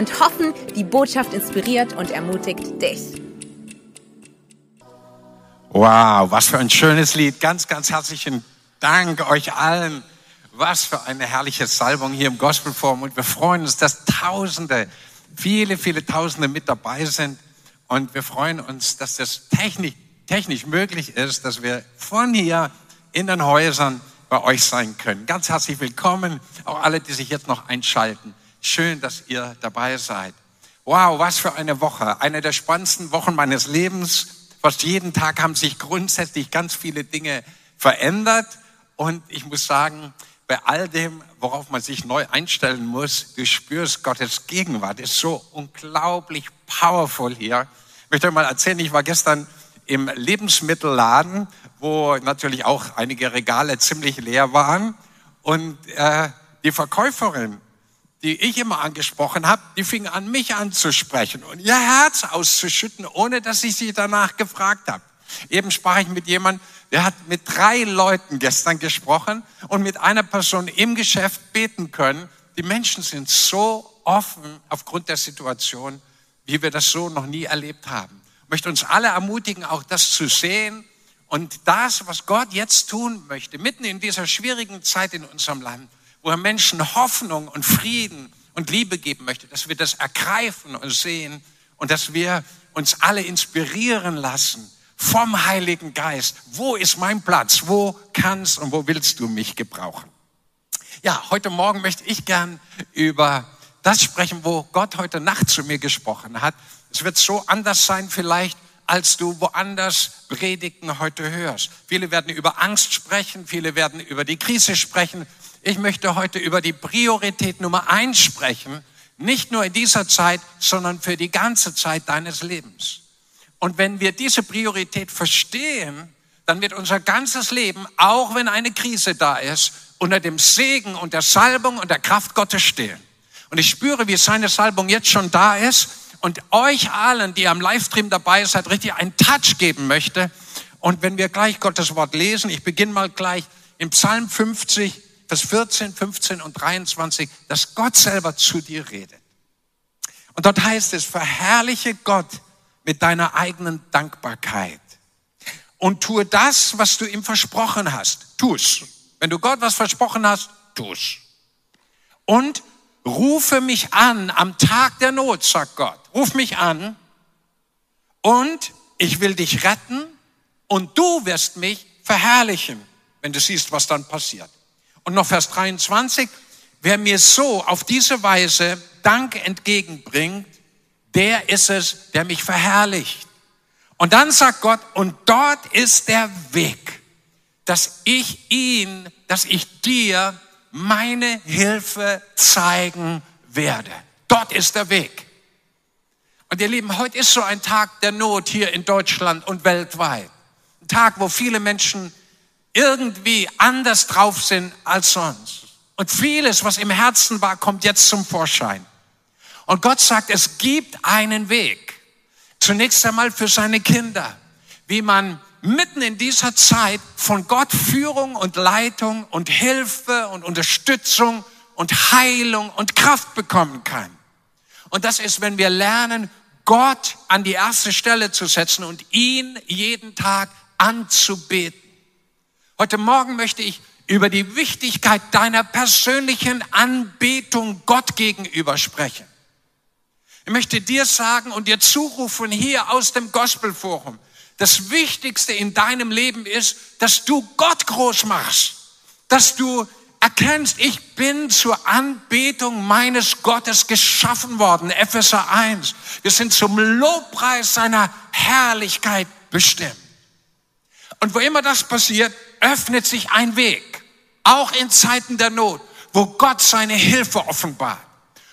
und hoffen, die Botschaft inspiriert und ermutigt dich. Wow, was für ein schönes Lied. Ganz, ganz herzlichen Dank euch allen. Was für eine herrliche Salbung hier im Gospelforum. Und wir freuen uns, dass Tausende, viele, viele Tausende mit dabei sind. Und wir freuen uns, dass das technisch, technisch möglich ist, dass wir von hier in den Häusern bei euch sein können. Ganz herzlich willkommen, auch alle, die sich jetzt noch einschalten. Schön, dass ihr dabei seid. Wow, was für eine Woche. Eine der spannendsten Wochen meines Lebens. Fast jeden Tag haben sich grundsätzlich ganz viele Dinge verändert. Und ich muss sagen, bei all dem, worauf man sich neu einstellen muss, du spürst Gottes Gegenwart. Ist so unglaublich powerful hier. Ich möchte euch mal erzählen, ich war gestern im Lebensmittelladen, wo natürlich auch einige Regale ziemlich leer waren. Und äh, die Verkäuferin die ich immer angesprochen habe, die fing an, mich anzusprechen und ihr Herz auszuschütten, ohne dass ich sie danach gefragt habe. Eben sprach ich mit jemandem, der hat mit drei Leuten gestern gesprochen und mit einer Person im Geschäft beten können. Die Menschen sind so offen aufgrund der Situation, wie wir das so noch nie erlebt haben. Ich möchte uns alle ermutigen, auch das zu sehen und das, was Gott jetzt tun möchte, mitten in dieser schwierigen Zeit in unserem Land, wo er Menschen Hoffnung und Frieden und Liebe geben möchte, dass wir das ergreifen und sehen und dass wir uns alle inspirieren lassen vom Heiligen Geist. Wo ist mein Platz? Wo kannst und wo willst du mich gebrauchen? Ja, heute Morgen möchte ich gern über das sprechen, wo Gott heute Nacht zu mir gesprochen hat. Es wird so anders sein vielleicht, als du woanders Predigten heute hörst. Viele werden über Angst sprechen, viele werden über die Krise sprechen, ich möchte heute über die Priorität Nummer eins sprechen, nicht nur in dieser Zeit, sondern für die ganze Zeit deines Lebens. Und wenn wir diese Priorität verstehen, dann wird unser ganzes Leben, auch wenn eine Krise da ist, unter dem Segen und der Salbung und der Kraft Gottes stehen. Und ich spüre, wie seine Salbung jetzt schon da ist und euch allen, die am Livestream dabei seid, richtig einen Touch geben möchte. Und wenn wir gleich Gottes Wort lesen, ich beginne mal gleich im Psalm 50, Vers 14, 15 und 23, dass Gott selber zu dir redet. Und dort heißt es, verherrliche Gott mit deiner eigenen Dankbarkeit und tue das, was du ihm versprochen hast. Tu's. Wenn du Gott was versprochen hast, tu's. Und rufe mich an am Tag der Not, sagt Gott. Ruf mich an und ich will dich retten und du wirst mich verherrlichen, wenn du siehst, was dann passiert. Und noch Vers 23, wer mir so auf diese Weise Dank entgegenbringt, der ist es, der mich verherrlicht. Und dann sagt Gott, und dort ist der Weg, dass ich ihn, dass ich dir meine Hilfe zeigen werde. Dort ist der Weg. Und ihr Lieben, heute ist so ein Tag der Not hier in Deutschland und weltweit. Ein Tag, wo viele Menschen irgendwie anders drauf sind als sonst. Und vieles, was im Herzen war, kommt jetzt zum Vorschein. Und Gott sagt, es gibt einen Weg. Zunächst einmal für seine Kinder, wie man mitten in dieser Zeit von Gott Führung und Leitung und Hilfe und Unterstützung und Heilung und Kraft bekommen kann. Und das ist, wenn wir lernen, Gott an die erste Stelle zu setzen und ihn jeden Tag anzubeten. Heute Morgen möchte ich über die Wichtigkeit deiner persönlichen Anbetung Gott gegenüber sprechen. Ich möchte dir sagen und dir zurufen hier aus dem Gospelforum, das Wichtigste in deinem Leben ist, dass du Gott groß machst, dass du erkennst, ich bin zur Anbetung meines Gottes geschaffen worden. Epheser 1. Wir sind zum Lobpreis seiner Herrlichkeit bestimmt. Und wo immer das passiert, öffnet sich ein Weg, auch in Zeiten der Not, wo Gott seine Hilfe offenbart.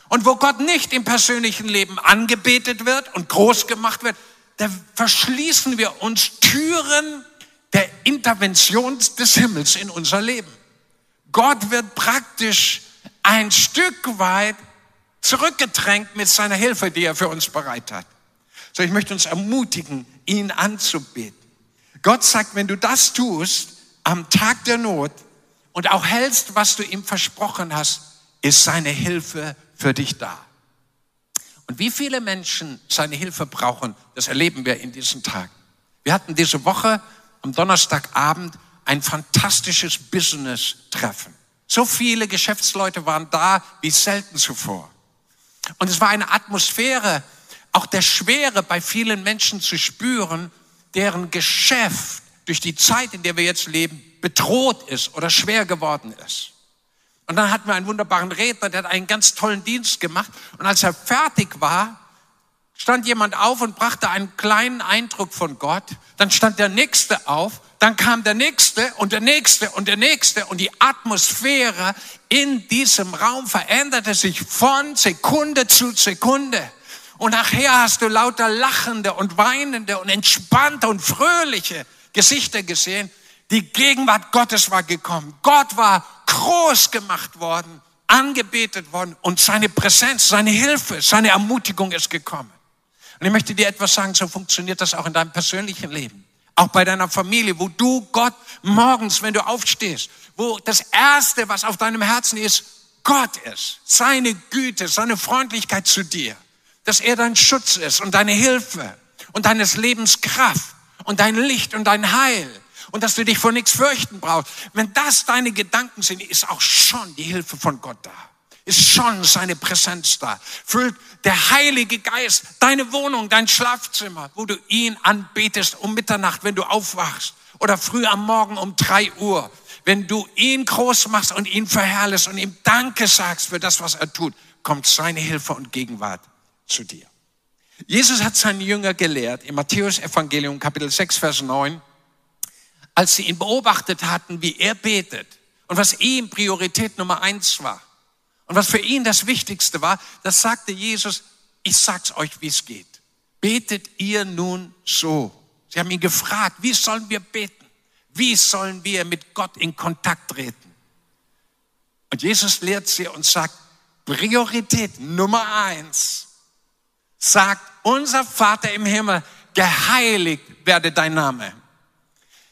Und wo Gott nicht im persönlichen Leben angebetet wird und groß gemacht wird, da verschließen wir uns Türen der Intervention des Himmels in unser Leben. Gott wird praktisch ein Stück weit zurückgedrängt mit seiner Hilfe, die er für uns bereit hat. So, ich möchte uns ermutigen, ihn anzubeten. Gott sagt, wenn du das tust, am Tag der Not und auch hältst, was du ihm versprochen hast, ist seine Hilfe für dich da. Und wie viele Menschen seine Hilfe brauchen, das erleben wir in diesen Tagen. Wir hatten diese Woche am Donnerstagabend ein fantastisches Business-Treffen. So viele Geschäftsleute waren da wie selten zuvor. Und es war eine Atmosphäre, auch der Schwere bei vielen Menschen zu spüren, deren Geschäft durch die Zeit, in der wir jetzt leben, bedroht ist oder schwer geworden ist. Und dann hatten wir einen wunderbaren Redner, der hat einen ganz tollen Dienst gemacht. Und als er fertig war, stand jemand auf und brachte einen kleinen Eindruck von Gott. Dann stand der Nächste auf, dann kam der Nächste und der Nächste und der Nächste. Und die Atmosphäre in diesem Raum veränderte sich von Sekunde zu Sekunde. Und nachher hast du lauter lachende und weinende und entspannte und fröhliche Gesichter gesehen. Die Gegenwart Gottes war gekommen. Gott war groß gemacht worden, angebetet worden und seine Präsenz, seine Hilfe, seine Ermutigung ist gekommen. Und ich möchte dir etwas sagen, so funktioniert das auch in deinem persönlichen Leben. Auch bei deiner Familie, wo du Gott morgens, wenn du aufstehst, wo das Erste, was auf deinem Herzen ist, Gott ist, seine Güte, seine Freundlichkeit zu dir, dass er dein Schutz ist und deine Hilfe und deines Lebens Kraft und dein Licht und dein Heil und dass du dich vor nichts fürchten brauchst. Wenn das deine Gedanken sind, ist auch schon die Hilfe von Gott da. Ist schon seine Präsenz da. Füllt der Heilige Geist deine Wohnung, dein Schlafzimmer, wo du ihn anbetest um Mitternacht, wenn du aufwachst oder früh am Morgen um drei Uhr. Wenn du ihn groß machst und ihn verherrlichst und ihm Danke sagst für das, was er tut, kommt seine Hilfe und Gegenwart zu dir. Jesus hat seinen Jünger gelehrt im Matthäus Evangelium Kapitel 6 Vers 9 als sie ihn beobachtet hatten, wie er betet und was ihm Priorität Nummer eins war und was für ihn das Wichtigste war, das sagte Jesus, ich sag's euch, wie es geht. Betet ihr nun so? Sie haben ihn gefragt, wie sollen wir beten? Wie sollen wir mit Gott in Kontakt treten? Und Jesus lehrt sie und sagt, Priorität Nummer eins, sagt, unser Vater im Himmel, geheiligt werde dein Name.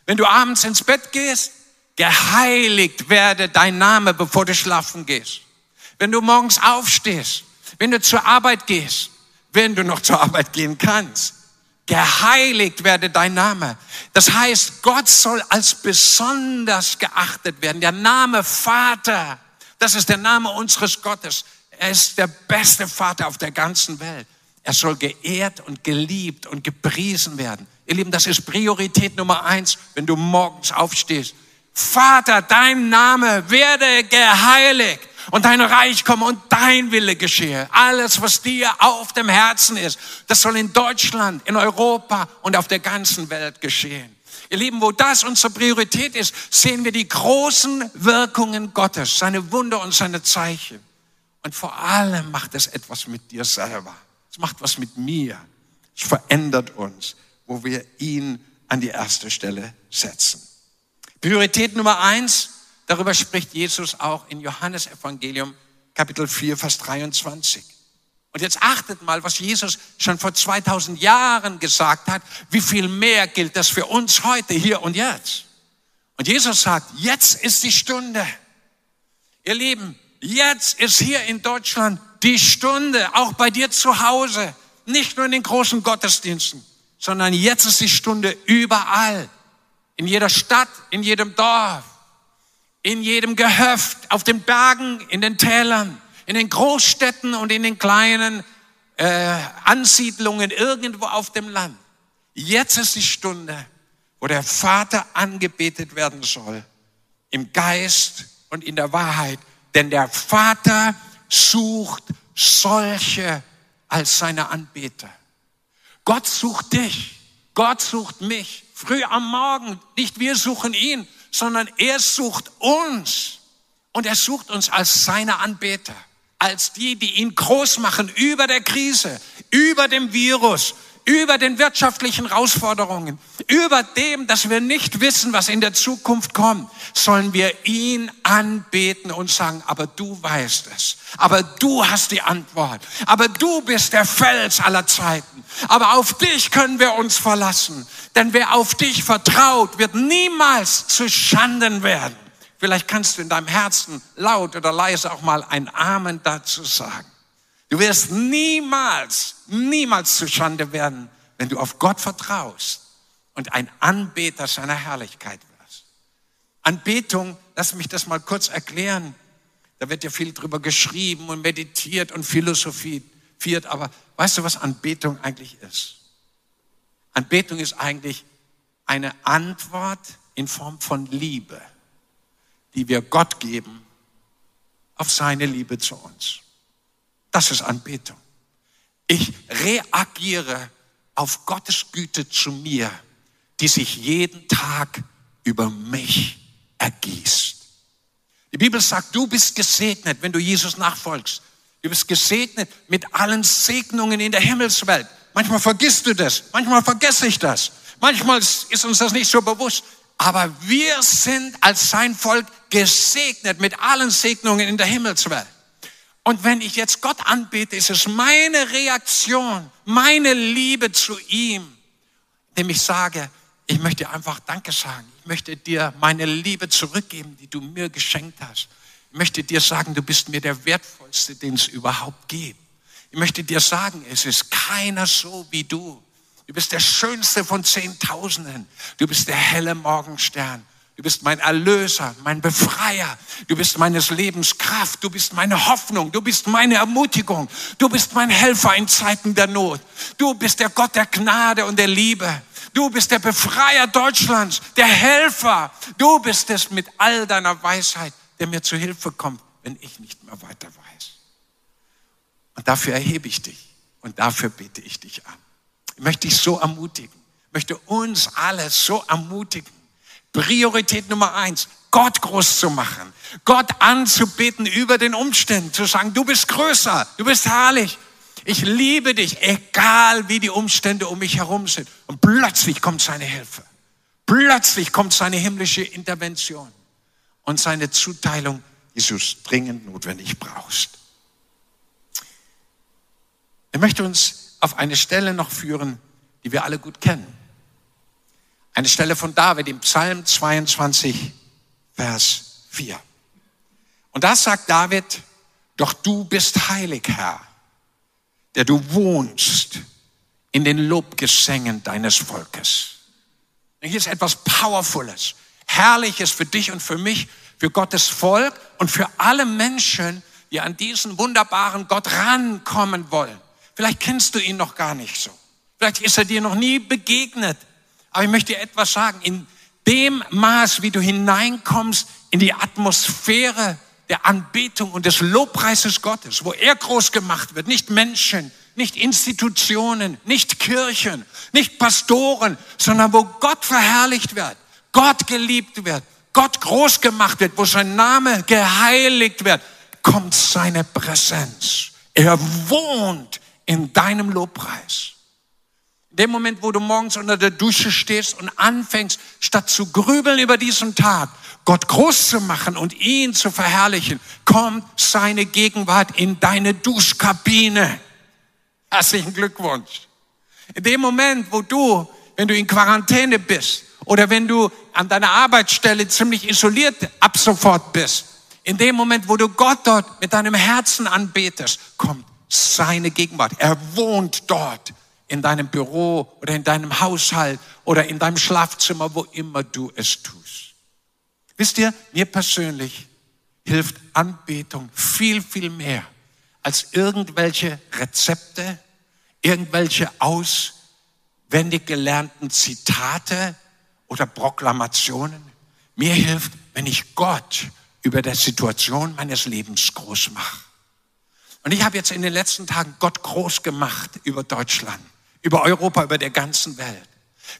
Wenn du abends ins Bett gehst, geheiligt werde dein Name, bevor du schlafen gehst. Wenn du morgens aufstehst, wenn du zur Arbeit gehst, wenn du noch zur Arbeit gehen kannst, geheiligt werde dein Name. Das heißt, Gott soll als besonders geachtet werden. Der Name Vater, das ist der Name unseres Gottes. Er ist der beste Vater auf der ganzen Welt. Er soll geehrt und geliebt und gepriesen werden. Ihr Lieben, das ist Priorität Nummer eins, wenn du morgens aufstehst. Vater, dein Name werde geheiligt und dein Reich komme und dein Wille geschehe. Alles, was dir auf dem Herzen ist, das soll in Deutschland, in Europa und auf der ganzen Welt geschehen. Ihr Lieben, wo das unsere Priorität ist, sehen wir die großen Wirkungen Gottes, seine Wunder und seine Zeichen. Und vor allem macht es etwas mit dir selber. Es macht was mit mir. Es verändert uns wo wir ihn an die erste Stelle setzen. Priorität Nummer eins, darüber spricht Jesus auch in Johannes Evangelium Kapitel 4, Vers 23. Und jetzt achtet mal, was Jesus schon vor 2000 Jahren gesagt hat, wie viel mehr gilt das für uns heute, hier und jetzt. Und Jesus sagt, jetzt ist die Stunde. Ihr Lieben, jetzt ist hier in Deutschland die Stunde, auch bei dir zu Hause, nicht nur in den großen Gottesdiensten sondern jetzt ist die Stunde überall. In jeder Stadt, in jedem Dorf, in jedem Gehöft, auf den Bergen, in den Tälern, in den Großstädten und in den kleinen äh, Ansiedlungen irgendwo auf dem Land. Jetzt ist die Stunde, wo der Vater angebetet werden soll, im Geist und in der Wahrheit. Denn der Vater sucht solche als seine Anbeter. Gott sucht dich. Gott sucht mich. Früh am Morgen. Nicht wir suchen ihn, sondern er sucht uns. Und er sucht uns als seine Anbeter, als die, die ihn groß machen über der Krise, über dem Virus, über den wirtschaftlichen Herausforderungen, über dem, dass wir nicht wissen, was in der Zukunft kommt, sollen wir ihn anbeten und sagen, aber du weißt es, aber du hast die Antwort, aber du bist der Fels aller Zeiten, aber auf dich können wir uns verlassen, denn wer auf dich vertraut, wird niemals zu Schanden werden. Vielleicht kannst du in deinem Herzen laut oder leise auch mal ein Amen dazu sagen. Du wirst niemals, niemals zu Schande werden, wenn du auf Gott vertraust und ein Anbeter seiner Herrlichkeit wirst. Anbetung, lass mich das mal kurz erklären. Da wird ja viel drüber geschrieben und meditiert und philosophiert, aber weißt du, was Anbetung eigentlich ist? Anbetung ist eigentlich eine Antwort in Form von Liebe, die wir Gott geben auf seine Liebe zu uns. Das ist Anbetung. Ich reagiere auf Gottes Güte zu mir, die sich jeden Tag über mich ergießt. Die Bibel sagt, du bist gesegnet, wenn du Jesus nachfolgst. Du bist gesegnet mit allen Segnungen in der Himmelswelt. Manchmal vergisst du das, manchmal vergesse ich das, manchmal ist uns das nicht so bewusst. Aber wir sind als sein Volk gesegnet mit allen Segnungen in der Himmelswelt. Und wenn ich jetzt Gott anbete, ist es meine Reaktion, meine Liebe zu ihm, indem ich sage, ich möchte einfach Danke sagen. Ich möchte dir meine Liebe zurückgeben, die du mir geschenkt hast. Ich möchte dir sagen, du bist mir der wertvollste, den es überhaupt gibt. Ich möchte dir sagen, es ist keiner so wie du. Du bist der schönste von Zehntausenden. Du bist der helle Morgenstern. Du bist mein Erlöser, mein Befreier. Du bist meines Lebens Kraft. Du bist meine Hoffnung. Du bist meine Ermutigung. Du bist mein Helfer in Zeiten der Not. Du bist der Gott der Gnade und der Liebe. Du bist der Befreier Deutschlands, der Helfer. Du bist es mit all deiner Weisheit, der mir zu Hilfe kommt, wenn ich nicht mehr weiter weiß. Und dafür erhebe ich dich und dafür bete ich dich an. Ich möchte dich so ermutigen, ich möchte uns alle so ermutigen, Priorität Nummer eins, Gott groß zu machen, Gott anzubeten über den Umständen, zu sagen, du bist größer, du bist herrlich, ich liebe dich, egal wie die Umstände um mich herum sind. Und plötzlich kommt seine Hilfe. Plötzlich kommt seine himmlische Intervention und seine Zuteilung, die du dringend notwendig brauchst. Er möchte uns auf eine Stelle noch führen, die wir alle gut kennen. Eine Stelle von David im Psalm 22, Vers 4. Und da sagt David, doch du bist heilig, Herr, der du wohnst in den Lobgesängen deines Volkes. Hier ist etwas Powerfules, Herrliches für dich und für mich, für Gottes Volk und für alle Menschen, die an diesen wunderbaren Gott rankommen wollen. Vielleicht kennst du ihn noch gar nicht so. Vielleicht ist er dir noch nie begegnet. Aber ich möchte dir etwas sagen. In dem Maß, wie du hineinkommst in die Atmosphäre der Anbetung und des Lobpreises Gottes, wo er groß gemacht wird, nicht Menschen, nicht Institutionen, nicht Kirchen, nicht Pastoren, sondern wo Gott verherrlicht wird, Gott geliebt wird, Gott groß gemacht wird, wo sein Name geheiligt wird, kommt seine Präsenz. Er wohnt in deinem Lobpreis dem Moment, wo du morgens unter der Dusche stehst und anfängst, statt zu grübeln über diesen Tag, Gott groß zu machen und ihn zu verherrlichen, kommt seine Gegenwart in deine Duschkabine. Herzlichen Glückwunsch. In dem Moment, wo du, wenn du in Quarantäne bist oder wenn du an deiner Arbeitsstelle ziemlich isoliert ab sofort bist, in dem Moment, wo du Gott dort mit deinem Herzen anbetest, kommt seine Gegenwart. Er wohnt dort in deinem Büro oder in deinem Haushalt oder in deinem Schlafzimmer, wo immer du es tust. Wisst ihr, mir persönlich hilft Anbetung viel, viel mehr als irgendwelche Rezepte, irgendwelche auswendig gelernten Zitate oder Proklamationen. Mir hilft, wenn ich Gott über der Situation meines Lebens groß mache. Und ich habe jetzt in den letzten Tagen Gott groß gemacht über Deutschland über Europa, über der ganzen Welt.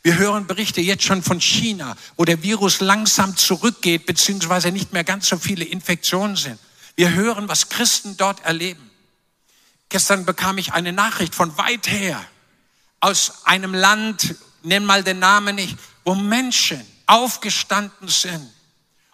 Wir hören Berichte jetzt schon von China, wo der Virus langsam zurückgeht, beziehungsweise nicht mehr ganz so viele Infektionen sind. Wir hören, was Christen dort erleben. Gestern bekam ich eine Nachricht von weit her aus einem Land, nenn mal den Namen nicht, wo Menschen aufgestanden sind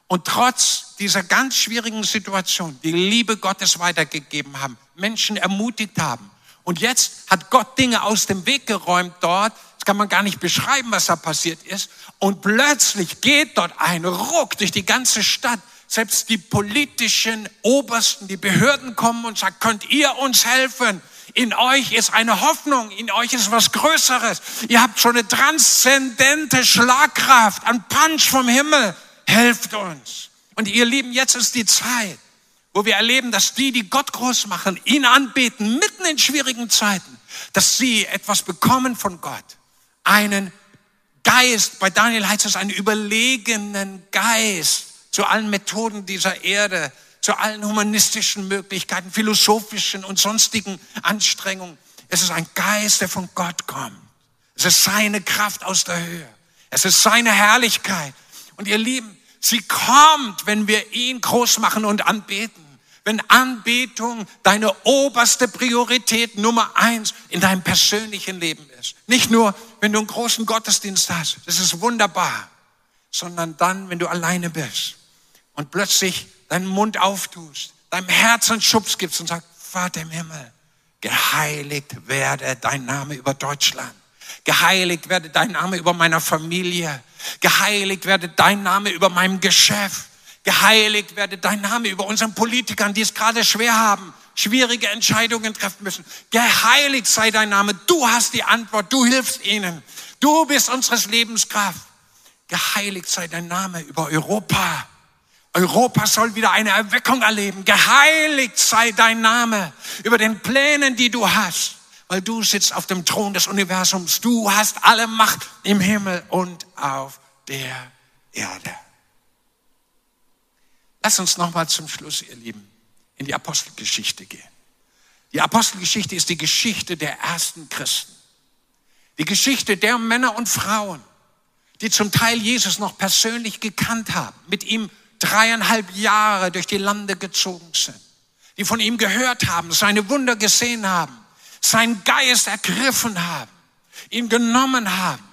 und trotz dieser ganz schwierigen Situation die Liebe Gottes weitergegeben haben, Menschen ermutigt haben. Und jetzt hat Gott Dinge aus dem Weg geräumt dort. Das kann man gar nicht beschreiben, was da passiert ist. Und plötzlich geht dort ein Ruck durch die ganze Stadt. Selbst die politischen Obersten, die Behörden kommen und sagen, könnt ihr uns helfen? In euch ist eine Hoffnung, in euch ist was Größeres. Ihr habt schon eine transzendente Schlagkraft, ein Punch vom Himmel. Helft uns. Und ihr Lieben, jetzt ist die Zeit, wo wir erleben, dass die, die Gott groß machen, ihn anbeten, mitten in schwierigen Zeiten, dass sie etwas bekommen von Gott. Einen Geist, bei Daniel heißt es einen überlegenen Geist zu allen Methoden dieser Erde, zu allen humanistischen Möglichkeiten, philosophischen und sonstigen Anstrengungen. Es ist ein Geist, der von Gott kommt. Es ist seine Kraft aus der Höhe. Es ist seine Herrlichkeit. Und ihr Lieben, sie kommt, wenn wir ihn groß machen und anbeten. Wenn Anbetung deine oberste Priorität Nummer eins in deinem persönlichen Leben ist. Nicht nur, wenn du einen großen Gottesdienst hast. Das ist wunderbar. Sondern dann, wenn du alleine bist und plötzlich deinen Mund auftust, deinem Herzen Schubs gibst und sagst, Vater im Himmel, geheiligt werde dein Name über Deutschland. Geheiligt werde dein Name über meiner Familie. Geheiligt werde dein Name über meinem Geschäft. Geheiligt werde dein Name über unseren Politikern, die es gerade schwer haben, schwierige Entscheidungen treffen müssen. Geheiligt sei dein Name. Du hast die Antwort. Du hilfst ihnen. Du bist unseres Lebens Kraft. Geheiligt sei dein Name über Europa. Europa soll wieder eine Erweckung erleben. Geheiligt sei dein Name über den Plänen, die du hast, weil du sitzt auf dem Thron des Universums. Du hast alle Macht im Himmel und auf der Erde. Lass uns nochmal zum Schluss, ihr Lieben, in die Apostelgeschichte gehen. Die Apostelgeschichte ist die Geschichte der ersten Christen. Die Geschichte der Männer und Frauen, die zum Teil Jesus noch persönlich gekannt haben, mit ihm dreieinhalb Jahre durch die Lande gezogen sind, die von ihm gehört haben, seine Wunder gesehen haben, seinen Geist ergriffen haben, ihn genommen haben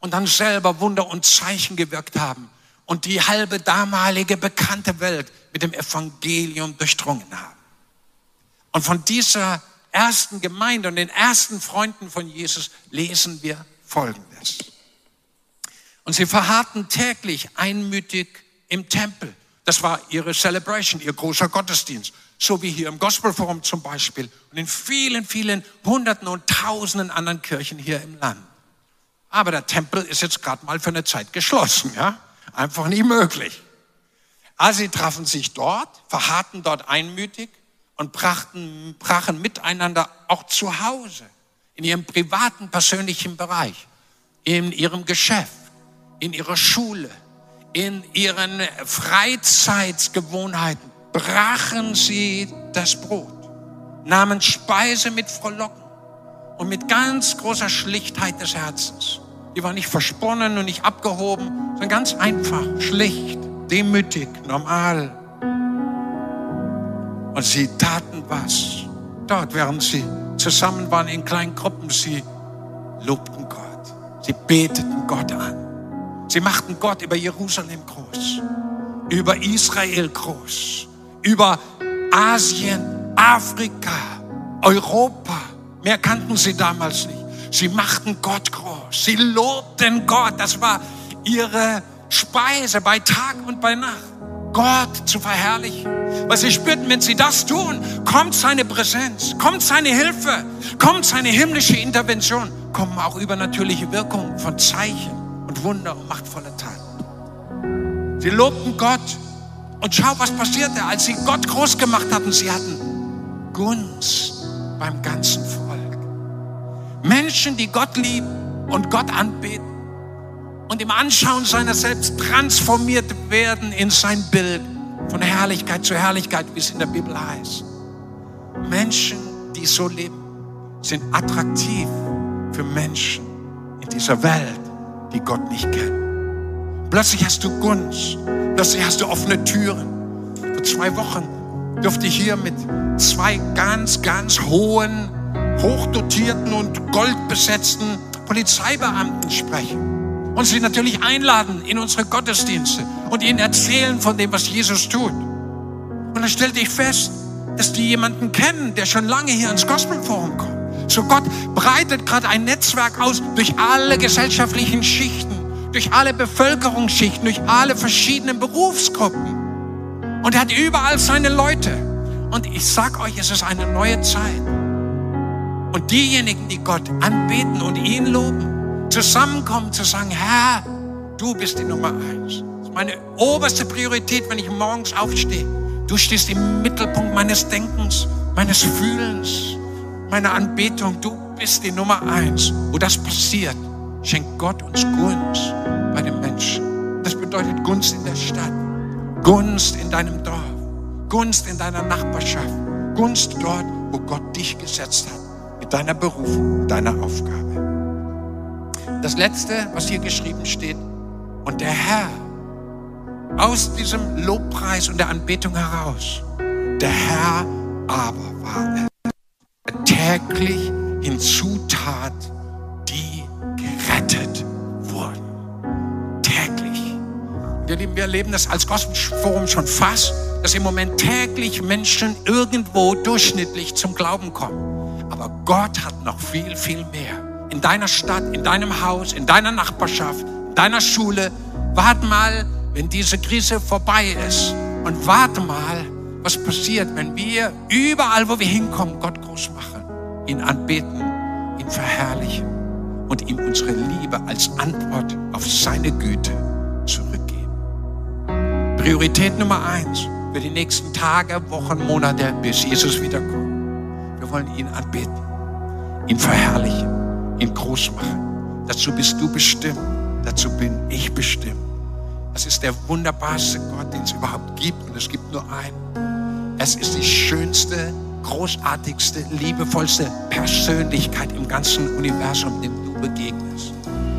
und dann selber Wunder und Zeichen gewirkt haben und die halbe damalige bekannte Welt mit dem Evangelium durchdrungen haben. Und von dieser ersten Gemeinde und den ersten Freunden von Jesus lesen wir Folgendes. Und sie verharrten täglich einmütig im Tempel. Das war ihre Celebration, ihr großer Gottesdienst. So wie hier im Gospelforum zum Beispiel und in vielen, vielen Hunderten und Tausenden anderen Kirchen hier im Land. Aber der Tempel ist jetzt gerade mal für eine Zeit geschlossen, ja? Einfach nie möglich. Also sie trafen sich dort, verharrten dort einmütig und brachten, brachen miteinander auch zu Hause, in ihrem privaten, persönlichen Bereich, in ihrem Geschäft, in ihrer Schule, in ihren Freizeitsgewohnheiten brachen sie das Brot, nahmen Speise mit Frohlocken und mit ganz großer Schlichtheit des Herzens. Die war nicht versponnen und nicht abgehoben, sondern ganz einfach, schlicht, demütig, normal. Und sie taten was. Dort, während sie zusammen waren in kleinen Gruppen, sie lobten Gott. Sie beteten Gott an. Sie machten Gott über Jerusalem groß, über Israel groß, über Asien, Afrika, Europa. Mehr kannten sie damals nicht. Sie machten Gott groß. Sie lobten Gott. Das war ihre Speise bei Tag und bei Nacht. Gott zu verherrlichen. Weil sie spürten, wenn sie das tun, kommt seine Präsenz, kommt seine Hilfe, kommt seine himmlische Intervention, kommen auch übernatürliche Wirkungen von Zeichen und Wunder und machtvolle Taten. Sie lobten Gott und schau, was passierte, als sie Gott groß gemacht hatten. Sie hatten Gunst beim ganzen Volk. Menschen, die Gott lieben und Gott anbeten und im Anschauen seiner selbst transformiert werden in sein Bild von Herrlichkeit zu Herrlichkeit, wie es in der Bibel heißt. Menschen, die so leben, sind attraktiv für Menschen in dieser Welt die Gott nicht kennen. Plötzlich hast du Gunst, plötzlich hast du offene Türen. Vor zwei Wochen durfte ich hier mit zwei ganz, ganz hohen, hochdotierten und goldbesetzten Polizeibeamten sprechen. Und sie natürlich einladen in unsere Gottesdienste und ihnen erzählen von dem, was Jesus tut. Und dann stellte ich fest, dass die jemanden kennen, der schon lange hier ins Gospelforum kommt. So Gott breitet gerade ein Netzwerk aus durch alle gesellschaftlichen Schichten, durch alle Bevölkerungsschichten, durch alle verschiedenen Berufsgruppen. Und er hat überall seine Leute. Und ich sag euch, es ist eine neue Zeit. Und diejenigen, die Gott anbeten und ihn loben, zusammenkommen zu sagen, Herr, du bist die Nummer eins. Das ist meine oberste Priorität, wenn ich morgens aufstehe. Du stehst im Mittelpunkt meines Denkens, meines Fühlens, meiner Anbetung. Du bist die Nummer eins. Wo das passiert, schenkt Gott uns Gunst bei den Menschen. Das bedeutet Gunst in der Stadt, Gunst in deinem Dorf, Gunst in deiner Nachbarschaft, Gunst dort, wo Gott dich gesetzt hat, mit deiner Berufung, deiner Aufgabe. Das Letzte, was hier geschrieben steht, und der Herr aus diesem Lobpreis und der Anbetung heraus, der Herr aber war es, der täglich hinzutat, die gerettet wurden. Täglich. Wir, wir erleben das als Gospelforum schon fast, dass im Moment täglich Menschen irgendwo durchschnittlich zum Glauben kommen. Aber Gott hat noch viel, viel mehr. In deiner Stadt, in deinem Haus, in deiner Nachbarschaft, in deiner Schule. Wart mal, wenn diese Krise vorbei ist. Und warte mal, was passiert, wenn wir überall, wo wir hinkommen, Gott groß machen, ihn anbeten, ihn verherrlichen und ihm unsere Liebe als Antwort auf seine Güte zurückgeben. Priorität Nummer eins für die nächsten Tage, Wochen, Monate, bis Jesus wiederkommt. Wir wollen ihn anbeten, ihn verherrlichen, ihn groß machen. Dazu bist du bestimmt, dazu bin ich bestimmt. Das ist der wunderbarste Gott, den es überhaupt gibt. Und es gibt nur einen. Es ist die schönste, großartigste, liebevollste Persönlichkeit im ganzen Universum, dem du begegnest.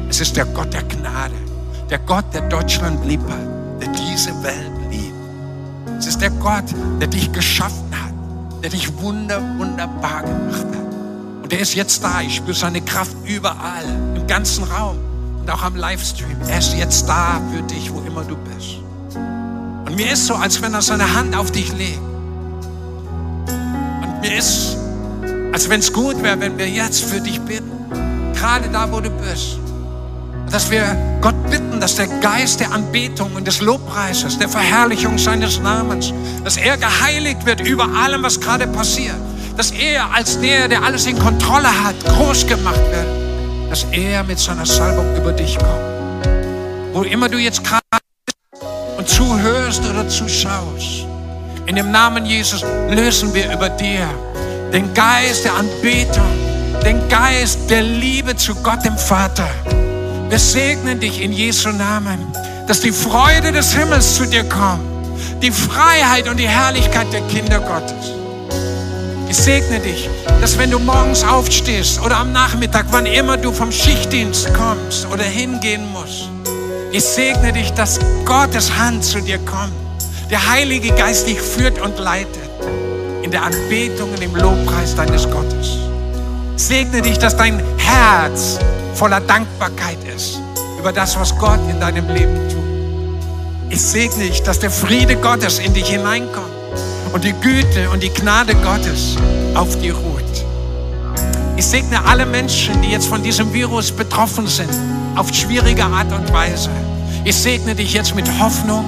Es ist der Gott der Gnade. Der Gott, der Deutschland lieb hat. Der diese Welt liebt. Es ist der Gott, der dich geschaffen. Der dich wunder, wunderbar gemacht hat. Und der ist jetzt da. Ich spüre seine Kraft überall, im ganzen Raum und auch am Livestream. Er ist jetzt da für dich, wo immer du bist. Und mir ist so, als wenn er seine Hand auf dich legt. Und mir ist, als wenn es gut wäre, wenn wir jetzt für dich bitten. Gerade da, wo du bist. Dass wir Gott bitten, dass der Geist der Anbetung und des Lobpreises, der Verherrlichung seines Namens, dass er geheiligt wird über allem, was gerade passiert. Dass er als der, der alles in Kontrolle hat, groß gemacht wird dass er mit seiner Salbung über dich kommt. Wo immer du jetzt gerade bist und zuhörst oder zuschaust, in dem Namen Jesus lösen wir über dir den Geist der Anbetung, den Geist der Liebe zu Gott dem Vater. Wir segnen dich in Jesu Namen, dass die Freude des Himmels zu dir kommt, die Freiheit und die Herrlichkeit der Kinder Gottes. Ich segne dich, dass wenn du morgens aufstehst oder am Nachmittag, wann immer du vom Schichtdienst kommst oder hingehen musst, ich segne dich, dass Gottes Hand zu dir kommt. Der Heilige Geist dich führt und leitet in der Anbetung und im Lobpreis deines Gottes. Ich segne dich, dass dein Herz voller Dankbarkeit ist über das, was Gott in deinem Leben tut. Ich segne dich, dass der Friede Gottes in dich hineinkommt und die Güte und die Gnade Gottes auf dir ruht. Ich segne alle Menschen, die jetzt von diesem Virus betroffen sind, auf schwierige Art und Weise. Ich segne dich jetzt mit Hoffnung,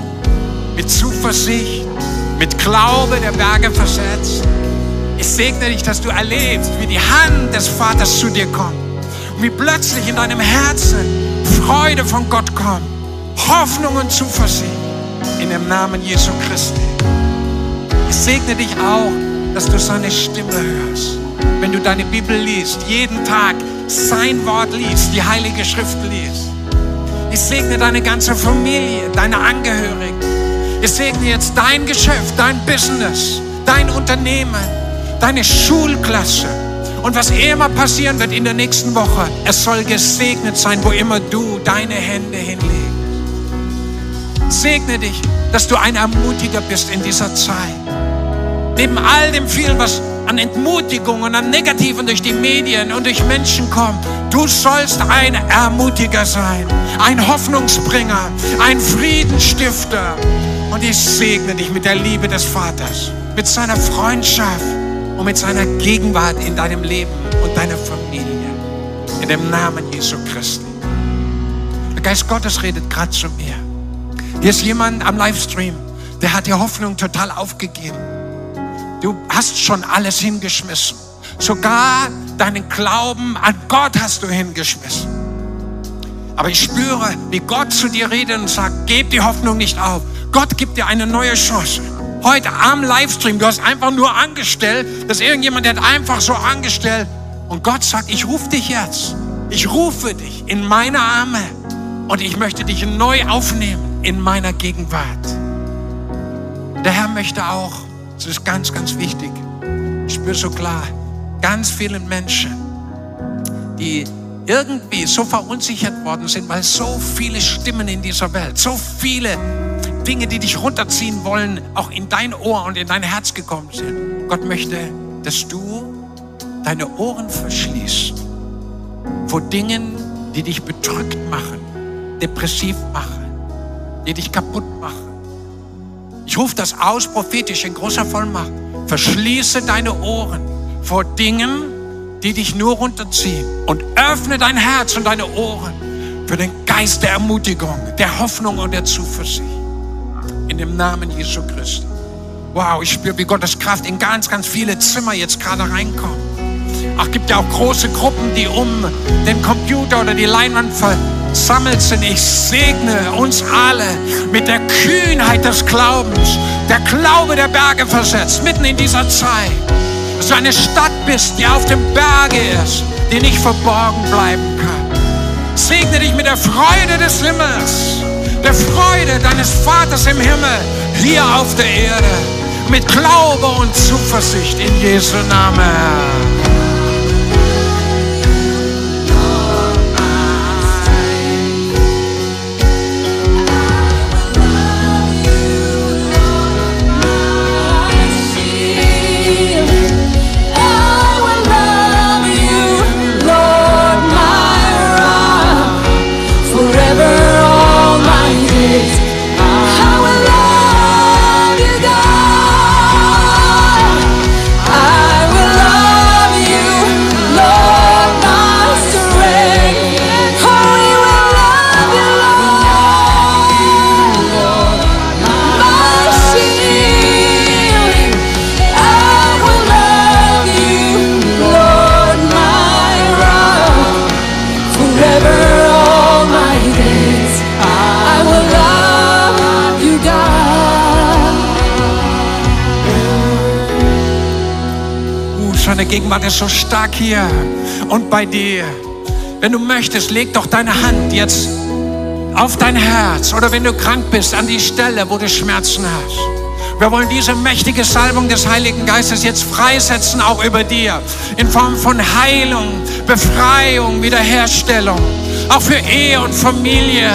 mit Zuversicht, mit Glaube der Berge versetzt. Ich segne dich, dass du erlebst, wie die Hand des Vaters zu dir kommt wie plötzlich in deinem Herzen Freude von Gott kommt, Hoffnung und Zuversicht in dem Namen Jesu Christi. Ich segne dich auch, dass du seine Stimme hörst. Wenn du deine Bibel liest, jeden Tag sein Wort liest, die Heilige Schrift liest. Ich segne deine ganze Familie, deine Angehörigen. Ich segne jetzt dein Geschäft, dein Business, dein Unternehmen, deine Schulklasse. Und was immer passieren wird in der nächsten Woche, es soll gesegnet sein, wo immer du deine Hände hinlegst. Segne dich, dass du ein Ermutiger bist in dieser Zeit neben all dem vielen, was an Entmutigung und an Negativen durch die Medien und durch Menschen kommt, du sollst ein Ermutiger sein, ein Hoffnungsbringer, ein Friedensstifter. Und ich segne dich mit der Liebe des Vaters, mit seiner Freundschaft und mit seiner Gegenwart in deinem Leben und deiner Familie. In dem Namen Jesu Christi. Der Geist Gottes redet gerade zu mir. Hier ist jemand am Livestream, der hat die Hoffnung total aufgegeben. Du hast schon alles hingeschmissen. Sogar deinen Glauben an Gott hast du hingeschmissen. Aber ich spüre, wie Gott zu dir redet und sagt, gib die Hoffnung nicht auf. Gott gibt dir eine neue Chance. Heute am Livestream, du hast einfach nur angestellt, dass irgendjemand hat einfach so angestellt. Und Gott sagt, ich rufe dich jetzt. Ich rufe dich in meine Arme. Und ich möchte dich neu aufnehmen in meiner Gegenwart. Der Herr möchte auch das ist ganz, ganz wichtig. Ich spüre so klar, ganz vielen Menschen, die irgendwie so verunsichert worden sind, weil so viele Stimmen in dieser Welt, so viele Dinge, die dich runterziehen wollen, auch in dein Ohr und in dein Herz gekommen sind. Gott möchte, dass du deine Ohren verschließt vor Dingen, die dich bedrückt machen, depressiv machen, die dich kaputt machen ich rufe das aus prophetisch in großer Vollmacht. Verschließe deine Ohren vor Dingen, die dich nur runterziehen und öffne dein Herz und deine Ohren für den Geist der Ermutigung, der Hoffnung und der Zuversicht. In dem Namen Jesu Christi. Wow, ich spüre, wie Gottes Kraft in ganz, ganz viele Zimmer jetzt gerade reinkommt. Ach, gibt ja auch große Gruppen, die um den Computer oder die Leinwand sammelt sind. Ich segne uns alle mit der Kühnheit des Glaubens, der Glaube der Berge versetzt, mitten in dieser Zeit. Dass du eine Stadt bist, die auf dem Berge ist, die nicht verborgen bleiben kann. Segne dich mit der Freude des Himmels, der Freude deines Vaters im Himmel, hier auf der Erde, mit Glaube und Zuversicht in Jesu Namen. Gegenwart ist so stark hier. Und bei dir. Wenn du möchtest, leg doch deine Hand jetzt auf dein Herz. Oder wenn du krank bist, an die Stelle, wo du Schmerzen hast. Wir wollen diese mächtige Salbung des Heiligen Geistes jetzt freisetzen, auch über dir, in Form von Heilung, Befreiung, Wiederherstellung, auch für Ehe und Familie.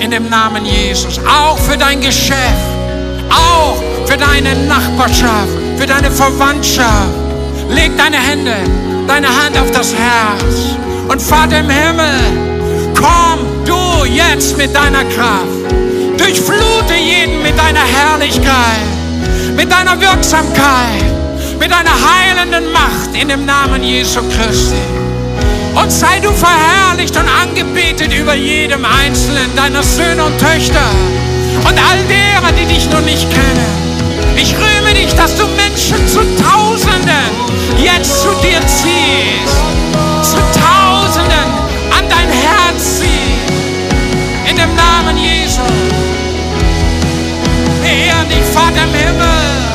In dem Namen Jesus, auch für dein Geschäft, auch für deine Nachbarschaft, für deine Verwandtschaft Leg deine Hände, deine Hand auf das Herz. Und Vater im Himmel, komm du jetzt mit deiner Kraft. Durchflute jeden mit deiner Herrlichkeit, mit deiner Wirksamkeit, mit deiner heilenden Macht in dem Namen Jesu Christi. Und sei du verherrlicht und angebetet über jedem einzelnen deiner Söhne und Töchter und all derer, die dich noch nicht kennen. Dass du Menschen zu Tausenden jetzt zu dir ziehst, zu Tausenden an dein Herz ziehst, in dem Namen Jesu. Wir ehren Vater im Himmel.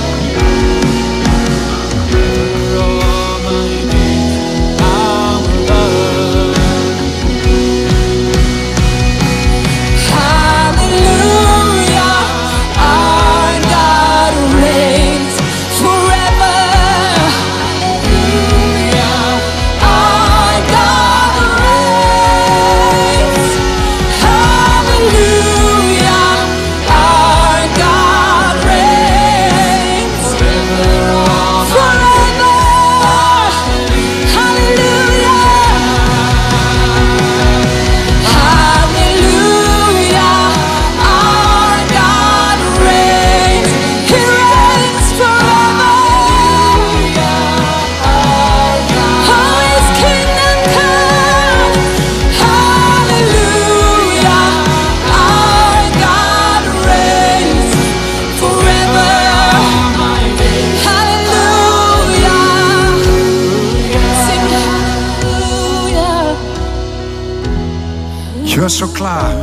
Klar.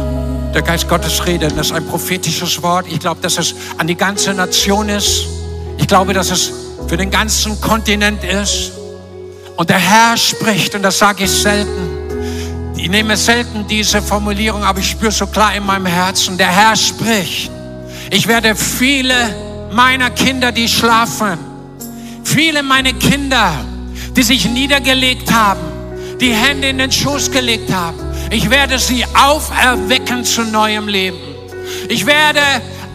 Der Geist Gottes redet. Das ist ein prophetisches Wort. Ich glaube, dass es an die ganze Nation ist. Ich glaube, dass es für den ganzen Kontinent ist. Und der Herr spricht, und das sage ich selten. Ich nehme selten diese Formulierung, aber ich spüre so klar in meinem Herzen. Der Herr spricht. Ich werde viele meiner Kinder, die schlafen, viele meiner Kinder, die sich niedergelegt haben, die Hände in den Schoß gelegt haben, ich werde sie auferwecken zu neuem Leben. Ich werde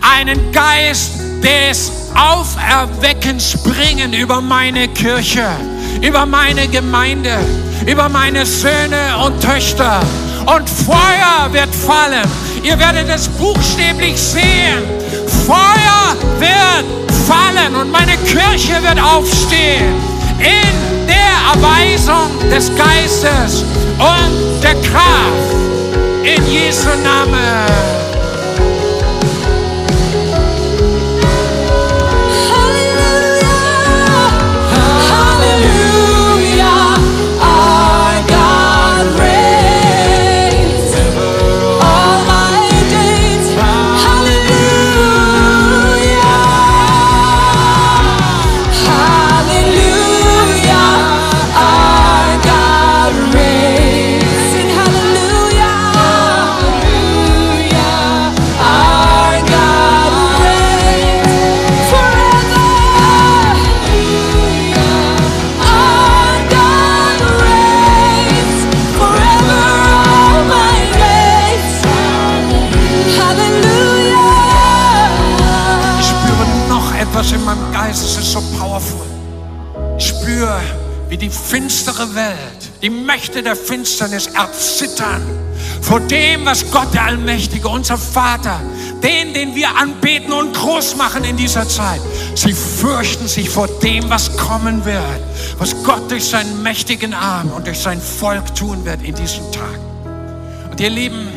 einen Geist des Auferweckens bringen über meine Kirche, über meine Gemeinde, über meine Söhne und Töchter. Und Feuer wird fallen. Ihr werdet es buchstäblich sehen. Feuer wird fallen und meine Kirche wird aufstehen in Erweisung des Geistes und der Kraft in Jesu Namen. Die Mächte der Finsternis erzittern vor dem, was Gott der Allmächtige, unser Vater, den, den wir anbeten und groß machen in dieser Zeit. Sie fürchten sich vor dem, was kommen wird, was Gott durch seinen mächtigen Arm und durch sein Volk tun wird in diesen Tagen. Und ihr Lieben,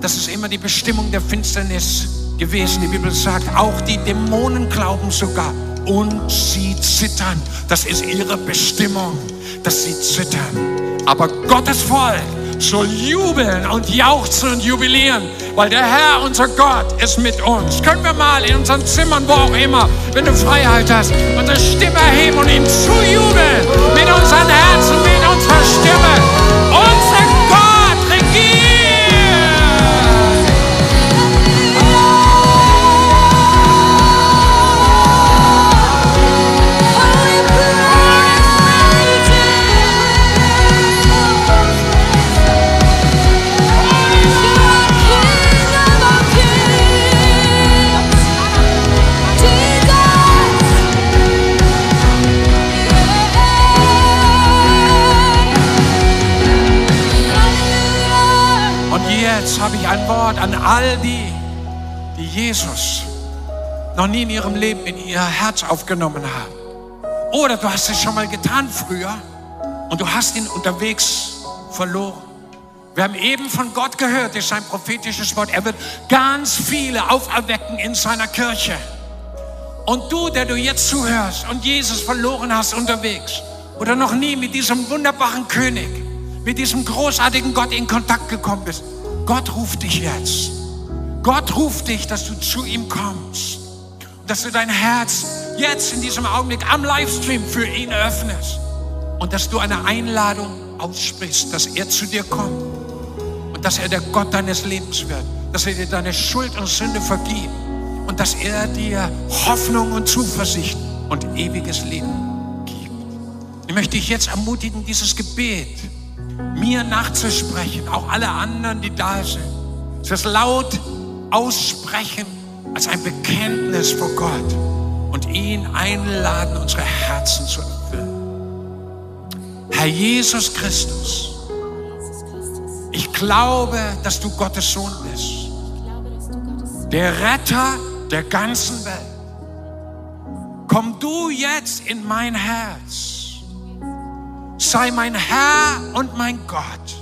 das ist immer die Bestimmung der Finsternis gewesen. Die Bibel sagt, auch die Dämonen glauben sogar und sie zittern. Das ist ihre Bestimmung dass sie zittern. Aber Gottes Volk soll jubeln und jauchzen und jubilieren, weil der Herr, unser Gott, ist mit uns. Können wir mal in unseren Zimmern, wo auch immer, wenn du Freiheit hast, unsere Stimme erheben und ihm zujubeln mit unseren Herzen, mit unserer Stimme. Habe ich ein Wort an all die, die Jesus noch nie in ihrem Leben in ihr Herz aufgenommen haben. Oder du hast es schon mal getan früher und du hast ihn unterwegs verloren. Wir haben eben von Gott gehört, ist sein prophetisches Wort. Er wird ganz viele auferwecken in seiner Kirche. Und du, der du jetzt zuhörst und Jesus verloren hast unterwegs oder noch nie mit diesem wunderbaren König, mit diesem großartigen Gott in Kontakt gekommen bist, Gott ruft dich jetzt. Gott ruft dich, dass du zu ihm kommst. Dass du dein Herz jetzt in diesem Augenblick am Livestream für ihn öffnest. Und dass du eine Einladung aussprichst, dass er zu dir kommt. Und dass er der Gott deines Lebens wird. Dass er dir deine Schuld und Sünde vergibt. Und dass er dir Hoffnung und Zuversicht und ewiges Leben gibt. Ich möchte dich jetzt ermutigen, dieses Gebet mir nachzusprechen, auch alle anderen, die da sind. Das laut aussprechen als ein Bekenntnis vor Gott und ihn einladen, unsere Herzen zu erfüllen. Herr Jesus Christus, ich glaube, dass du Gottes Sohn bist, der Retter der ganzen Welt. Komm du jetzt in mein Herz sei mein Herr und mein Gott.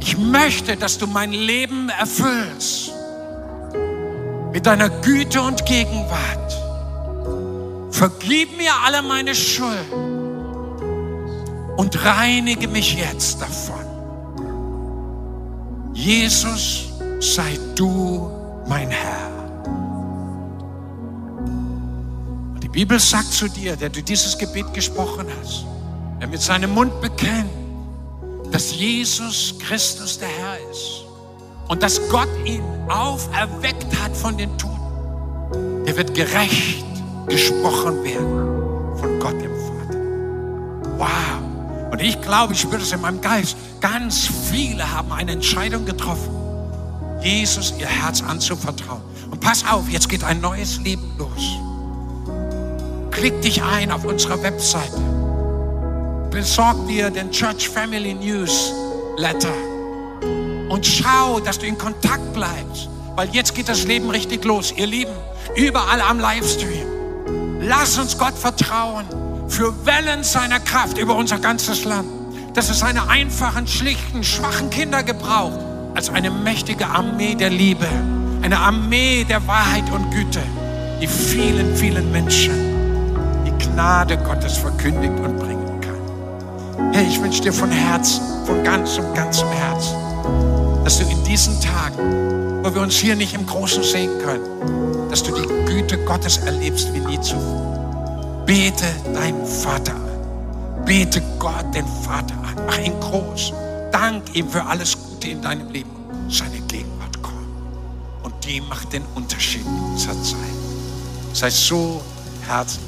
Ich möchte, dass du mein Leben erfüllst mit deiner Güte und Gegenwart. Vergib mir alle meine Schuld und reinige mich jetzt davon. Jesus, sei du mein Herr. Und die Bibel sagt zu dir, der du dieses Gebet gesprochen hast, der mit seinem Mund bekennt, dass Jesus Christus der Herr ist und dass Gott ihn auferweckt hat von den Toten, der wird gerecht gesprochen werden von Gott dem Vater. Wow. Und ich glaube, ich spüre das in meinem Geist. Ganz viele haben eine Entscheidung getroffen, Jesus ihr Herz anzuvertrauen. Und pass auf, jetzt geht ein neues Leben los. Klick dich ein auf unserer Webseite. Besorg dir den Church Family News Letter und schau, dass du in Kontakt bleibst, weil jetzt geht das Leben richtig los. Ihr Lieben, überall am Livestream. Lass uns Gott vertrauen für Wellen seiner Kraft über unser ganzes Land. Dass es seine einfachen, schlichten, schwachen Kinder gebraucht, als eine mächtige Armee der Liebe, eine Armee der Wahrheit und Güte, die vielen, vielen Menschen die Gnade Gottes verkündigt und kann. Hey, ich wünsche dir von Herzen, von ganzem, ganzem Herzen, dass du in diesen Tagen, wo wir uns hier nicht im Großen sehen können, dass du die Güte Gottes erlebst wie nie zuvor. Bete deinen Vater an. Bete Gott, den Vater an. Mach ihn groß. Dank ihm für alles Gute in deinem Leben. Seine Gegenwart kommt. Und die macht den Unterschied in dieser Zeit. Sei so herzlich